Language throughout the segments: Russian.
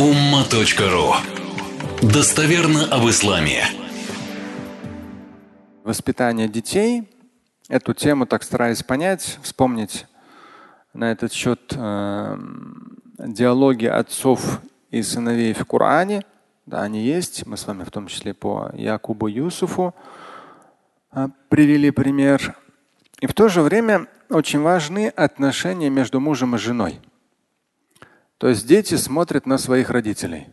umma.ru Достоверно об исламе. Воспитание детей. Эту тему так стараюсь понять, вспомнить на этот счет э, диалоги отцов и сыновей в Коране. Да, они есть. Мы с вами в том числе по Якубу Юсуфу э, привели пример. И в то же время очень важны отношения между мужем и женой. То есть дети смотрят на своих родителей.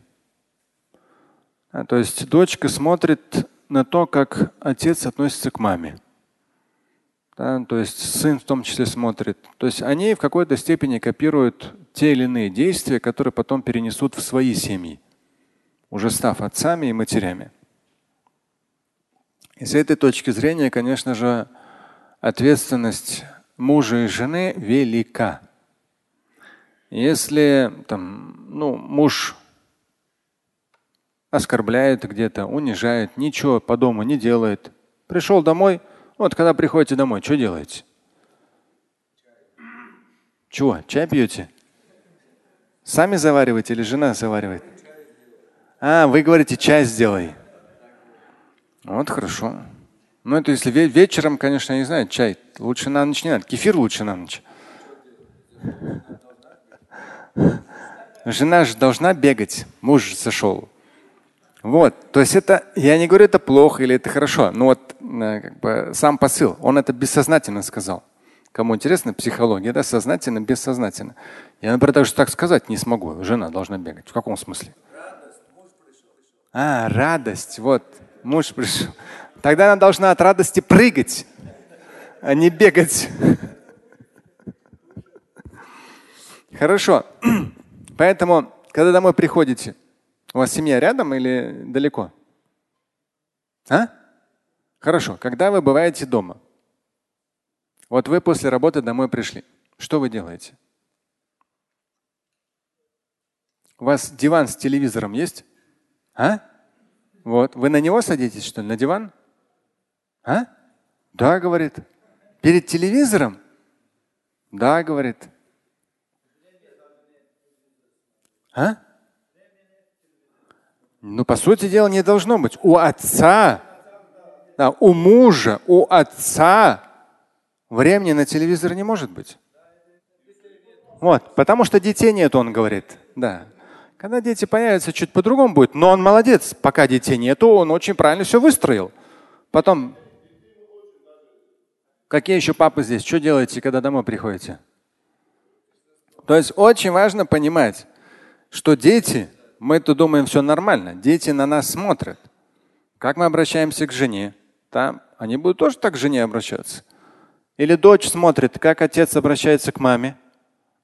А, то есть дочка смотрит на то, как отец относится к маме. Да, то есть сын в том числе смотрит. То есть они в какой-то степени копируют те или иные действия, которые потом перенесут в свои семьи, уже став отцами и матерями. И с этой точки зрения, конечно же, ответственность мужа и жены велика. Если там, ну, муж оскорбляет где-то, унижает, ничего по дому не делает, пришел домой, вот когда приходите домой, что делаете? Чего? Чай пьете? Сами завариваете или жена заваривает? А, вы говорите, чай сделай. Вот хорошо. Ну, это если вечером, конечно, я не знаю, чай. Лучше на ночь не надо. Кефир лучше на ночь. Жена же должна бегать, муж сошел. Вот, то есть это, я не говорю, это плохо или это хорошо, но вот э, как бы, сам посыл, он это бессознательно сказал. Кому интересно психология, да, сознательно, бессознательно. Я, например, даже так сказать не смогу. Жена должна бегать. В каком смысле? А, радость. Вот, муж пришел. Тогда она должна от радости прыгать, а не бегать. Хорошо. Поэтому, когда домой приходите, у вас семья рядом или далеко? А? Хорошо. Когда вы бываете дома? Вот вы после работы домой пришли. Что вы делаете? У вас диван с телевизором есть? А? Вот. Вы на него садитесь, что ли? На диван? А? Да, говорит. Перед телевизором? Да, говорит. А? Ну, по сути дела, не должно быть. У отца, да, у мужа, у отца времени на телевизор не может быть. Вот, потому что детей нет, он говорит. Да. Когда дети появятся, чуть по-другому будет. Но он молодец. Пока детей нету, он очень правильно все выстроил. Потом, какие еще папы здесь? Что делаете, когда домой приходите? То есть очень важно понимать, что дети, мы-то думаем, все нормально. Дети на нас смотрят. Как мы обращаемся к жене? Там они будут тоже так к жене обращаться. Или дочь смотрит, как отец обращается к маме.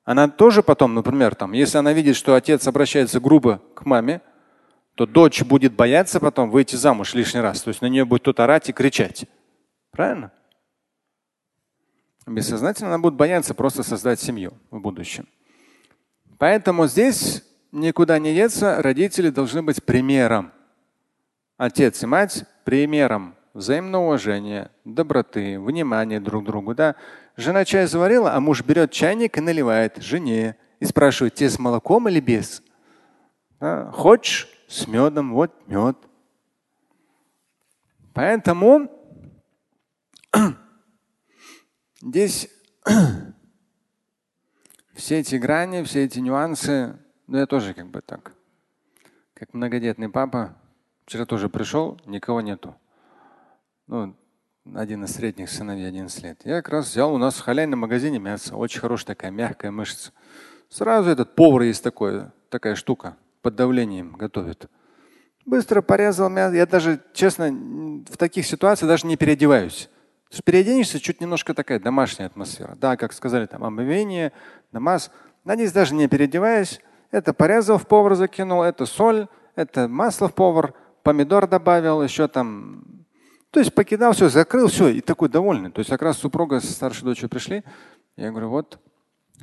Она тоже потом, например, там, если она видит, что отец обращается грубо к маме, то дочь будет бояться потом выйти замуж лишний раз. То есть на нее будет кто-то орать и кричать. Правильно? Бессознательно она будет бояться просто создать семью в будущем. Поэтому здесь никуда не деться, родители должны быть примером. Отец и мать примером взаимного уважения, доброты, внимания друг к другу. Да? Жена чай заварила, а муж берет чайник и наливает жене и спрашивает, тебе с молоком или без? Да? Хочешь с медом, вот мед. Поэтому здесь все эти грани, все эти нюансы ну, я тоже как бы так. Как многодетный папа. Вчера тоже пришел, никого нету. Ну, один из средних сыновей 11 лет. Я как раз взял у нас в халяйном магазине мясо. Очень хорошая такая мягкая мышца. Сразу этот повар есть такой, такая штука. Под давлением готовит. Быстро порезал мясо. Я даже, честно, в таких ситуациях даже не переодеваюсь. Переоденешься, чуть немножко такая домашняя атмосфера. Да, как сказали, там омовение, намаз. Надеюсь, даже не переодеваясь, это порезал в повар закинул, это соль, это масло в повар, помидор добавил, еще там. То есть покидал все, закрыл все и такой довольный. То есть как раз супруга с старшей дочерью пришли. Я говорю, вот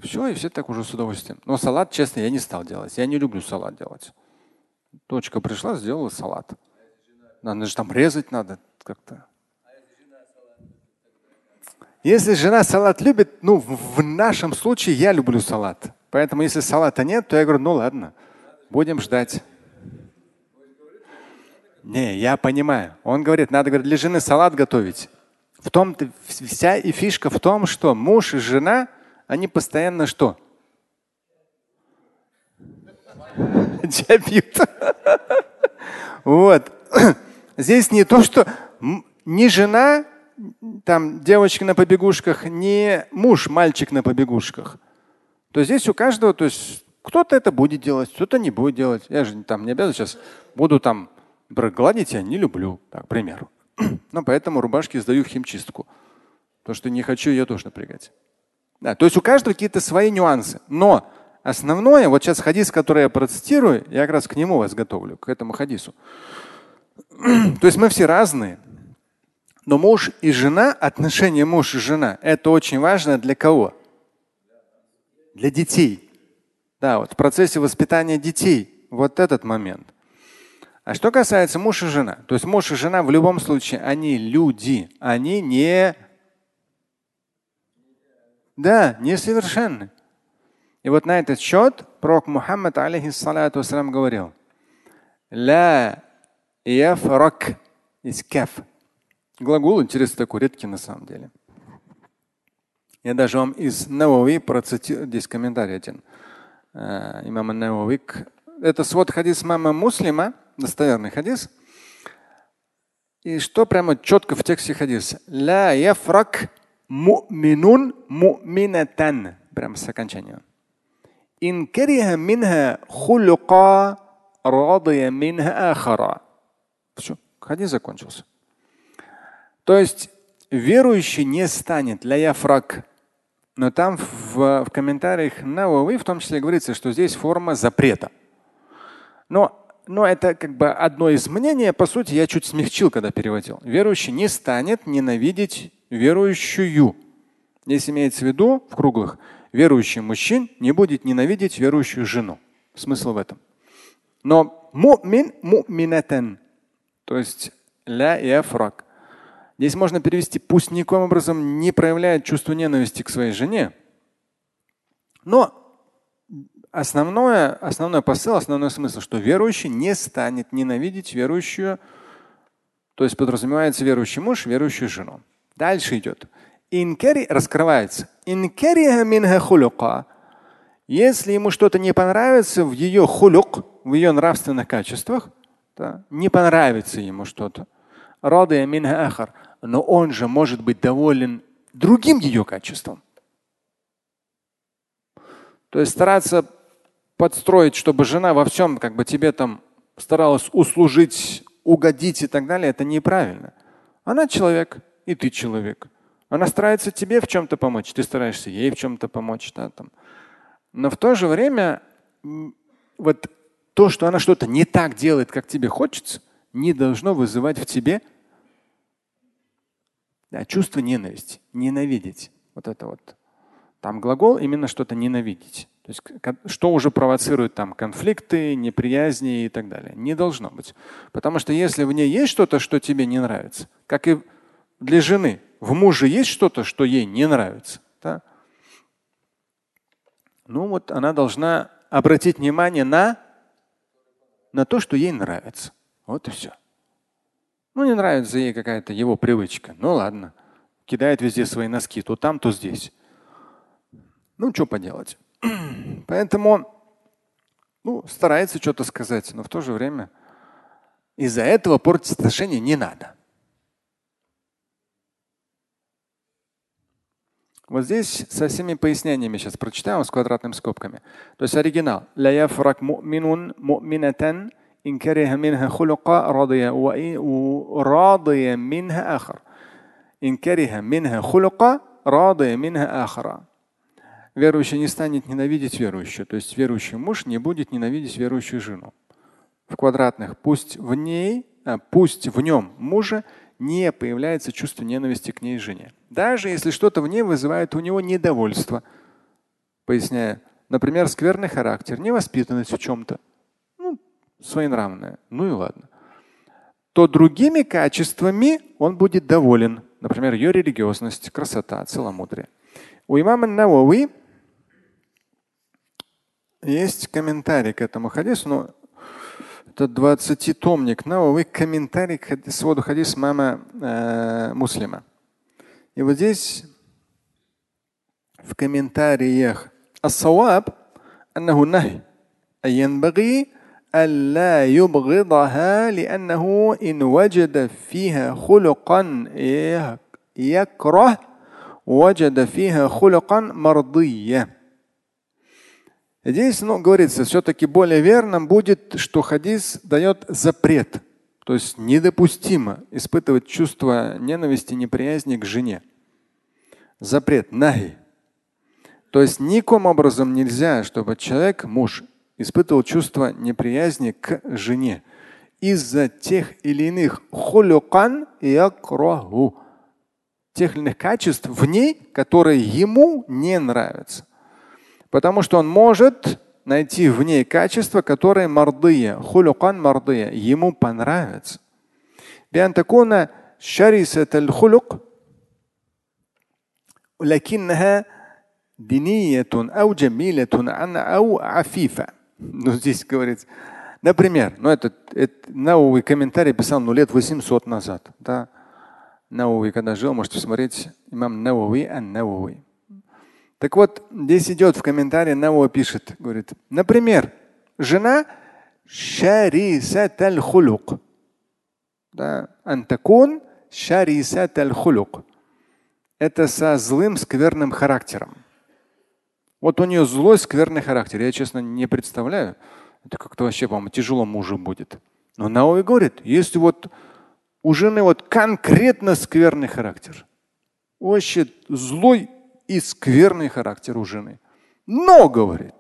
все, и все так уже с удовольствием. Но салат, честно, я не стал делать. Я не люблю салат делать. Дочка пришла, сделала салат. Надо же там резать надо как-то. Если жена салат любит, ну в нашем случае я люблю салат. Поэтому если салата нет, то я говорю, ну ладно. Будем ждать. Не, я понимаю. Он говорит, надо говорит, для жены салат готовить. В том вся и фишка в том, что муж и жена, они постоянно что? Пьют. Вот. Здесь не то, что не жена, там девочка на побегушках, не муж, мальчик на побегушках. То здесь у каждого, то есть кто-то это будет делать, кто-то не будет делать. Я же там не обязан сейчас буду там гладить, я не люблю, так, к примеру. Но поэтому рубашки сдаю в химчистку. Потому что не хочу ее тоже напрягать. Да, то есть у каждого какие-то свои нюансы. Но основное, вот сейчас хадис, который я процитирую, я как раз к нему вас готовлю, к этому хадису. То есть мы все разные. Но муж и жена, отношения муж и жена, это очень важно для кого? Для детей. Да, вот в процессе воспитания детей. Вот этот момент. А что касается муж и жена, то есть муж и жена в любом случае, они люди, они не, да, несовершенны. И вот на этот счет пророк Мухаммад, алейхиссалату говорил, ля яфрак из каф. Глагол интересный такой, редкий на самом деле. Я даже вам из Навави процитирую, здесь комментарий один. Э, имама Навави. Это свод хадис мама Муслима, достоверный хадис. И что прямо четко в тексте хадиса? Ла яфрак му'минун му'минатан. Прямо с окончания. Ин кариха минха хулука радия минха ахара. Все, хадис закончился. То есть верующий не станет ля яфрак. Но там в, в комментариях Навави в том числе говорится, что здесь форма запрета. Но но это как бы одно из мнений, по сути, я чуть смягчил, когда переводил. Верующий не станет ненавидеть верующую. Здесь имеется в виду, в круглых, верующий мужчин не будет ненавидеть верующую жену. Смысл в этом. Но му'мин му'минатан, то есть ля яфрак. Здесь можно перевести, пусть никоим образом не проявляет чувство ненависти к своей жене, но основное, основной посыл, основной смысл, что верующий не станет ненавидеть верующую, то есть подразумевается верующий муж, верующую жену. Дальше идет. Инкери раскрывается. Если ему что-то не понравится в ее хулюк, в ее нравственных качествах, да, не понравится ему что-то, но он же может быть доволен другим ее качеством. То есть стараться подстроить, чтобы жена во всем как бы тебе там старалась услужить, угодить и так далее, это неправильно. Она человек, и ты человек. Она старается тебе в чем-то помочь, ты стараешься ей в чем-то помочь. Да, там. Но в то же время вот то, что она что-то не так делает, как тебе хочется, не должно вызывать в тебе да, чувство ненависти, ненавидеть. Вот это вот. Там глагол именно что-то ненавидеть. То есть что уже провоцирует там конфликты, неприязни и так далее. Не должно быть. Потому что если в ней есть что-то, что тебе не нравится, как и для жены, в муже есть что-то, что ей не нравится, да? ну вот она должна обратить внимание на, на то, что ей нравится. Вот и все. Ну, не нравится ей какая-то его привычка. Ну ладно. Кидает везде свои носки, то там, то здесь. Ну, что поделать. Поэтому ну, старается что-то сказать, но в то же время из-за этого портить отношения не надо. Вот здесь со всеми пояснениями сейчас прочитаем с квадратными скобками. То есть оригинал. لا يفرق مؤمن مؤمنة إن كره منها خلقا رضي وراضي منها آخر. إن كره منها خلقا راضي منها آخر. верующий не станет ненавидеть верующую. То есть верующий муж не будет ненавидеть верующую жену. В квадратных пусть в ней, а, пусть в нем мужа не появляется чувство ненависти к ней жене. Даже если что-то в ней вызывает у него недовольство. Поясняя, например, скверный характер, невоспитанность в чем-то, своенравное. Ну и ладно. То другими качествами он будет доволен. Например, ее религиозность, красота, целомудрие. У имама Навави есть комментарий к этому хадису, но это 20-томник Навави, комментарий к своду хадис мама э, муслима. И вот здесь в комментариях Ассауаб, аннаху нахи, айянбаги, ألا يبغضها لأنه إن وجد فيها خلقا يكره وجد فيها خلقا مرضية Здесь ну, говорится, все-таки более верным будет, что хадис дает запрет. То есть недопустимо испытывать чувство ненависти, неприязни к жене. Запрет, нахи. То есть никаким образом нельзя, чтобы человек, муж, испытывал чувство неприязни к жене из-за тех или иных хулюкан якраху, тех или иных качеств в ней, которые ему не нравятся. Потому что он может найти в ней качества, которые мардыя, хулюкан мардыя, ему понравятся. بأن تكون شرسة الخلق لكنها دينية أو جميلة أو عفيفة. ну, здесь говорится, например, ну, этот, этот Науи комментарий писал ну, лет 800 назад. Да? Науи, когда жил, можете посмотреть, имам Науи ан Науи. Так вот, здесь идет в комментарии, Науи пишет, говорит, например, жена шарисат аль хулук. Да, антакун шарисат аль хулук. Это со злым, скверным характером. Вот у нее злой, скверный характер. Я, честно, не представляю. Это как-то вообще, по-моему, тяжело мужу будет. Но Науи говорит, если вот у жены вот конкретно скверный характер, вообще злой и скверный характер у жены. Но, говорит,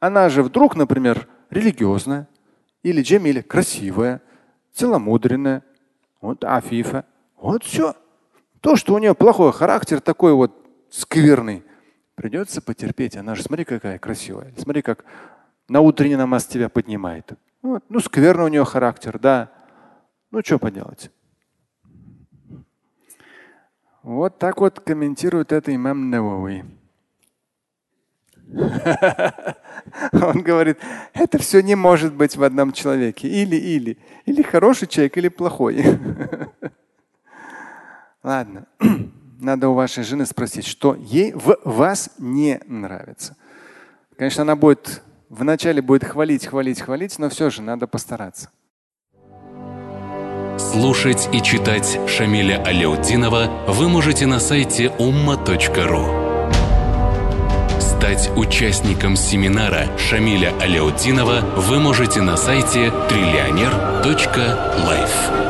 она же вдруг, например, религиозная или Джемиля, красивая, целомудренная, вот афифа, вот все. То, что у нее плохой характер, такой вот скверный, Придется потерпеть. Она же, смотри, какая красивая. Смотри, как на утренний намаз тебя поднимает. Вот. Ну, скверный у нее характер, да. Ну, что поделать. Вот так вот комментирует это имам Навави. Он говорит, это все не может быть в одном человеке. Или, или. Или хороший человек, или плохой. Ладно. надо у вашей жены спросить, что ей в вас не нравится. Конечно, она будет вначале будет хвалить, хвалить, хвалить, но все же надо постараться. Слушать и читать Шамиля Аляутдинова вы можете на сайте umma.ru. Стать участником семинара Шамиля Аляутдинова вы можете на сайте триллионер.life.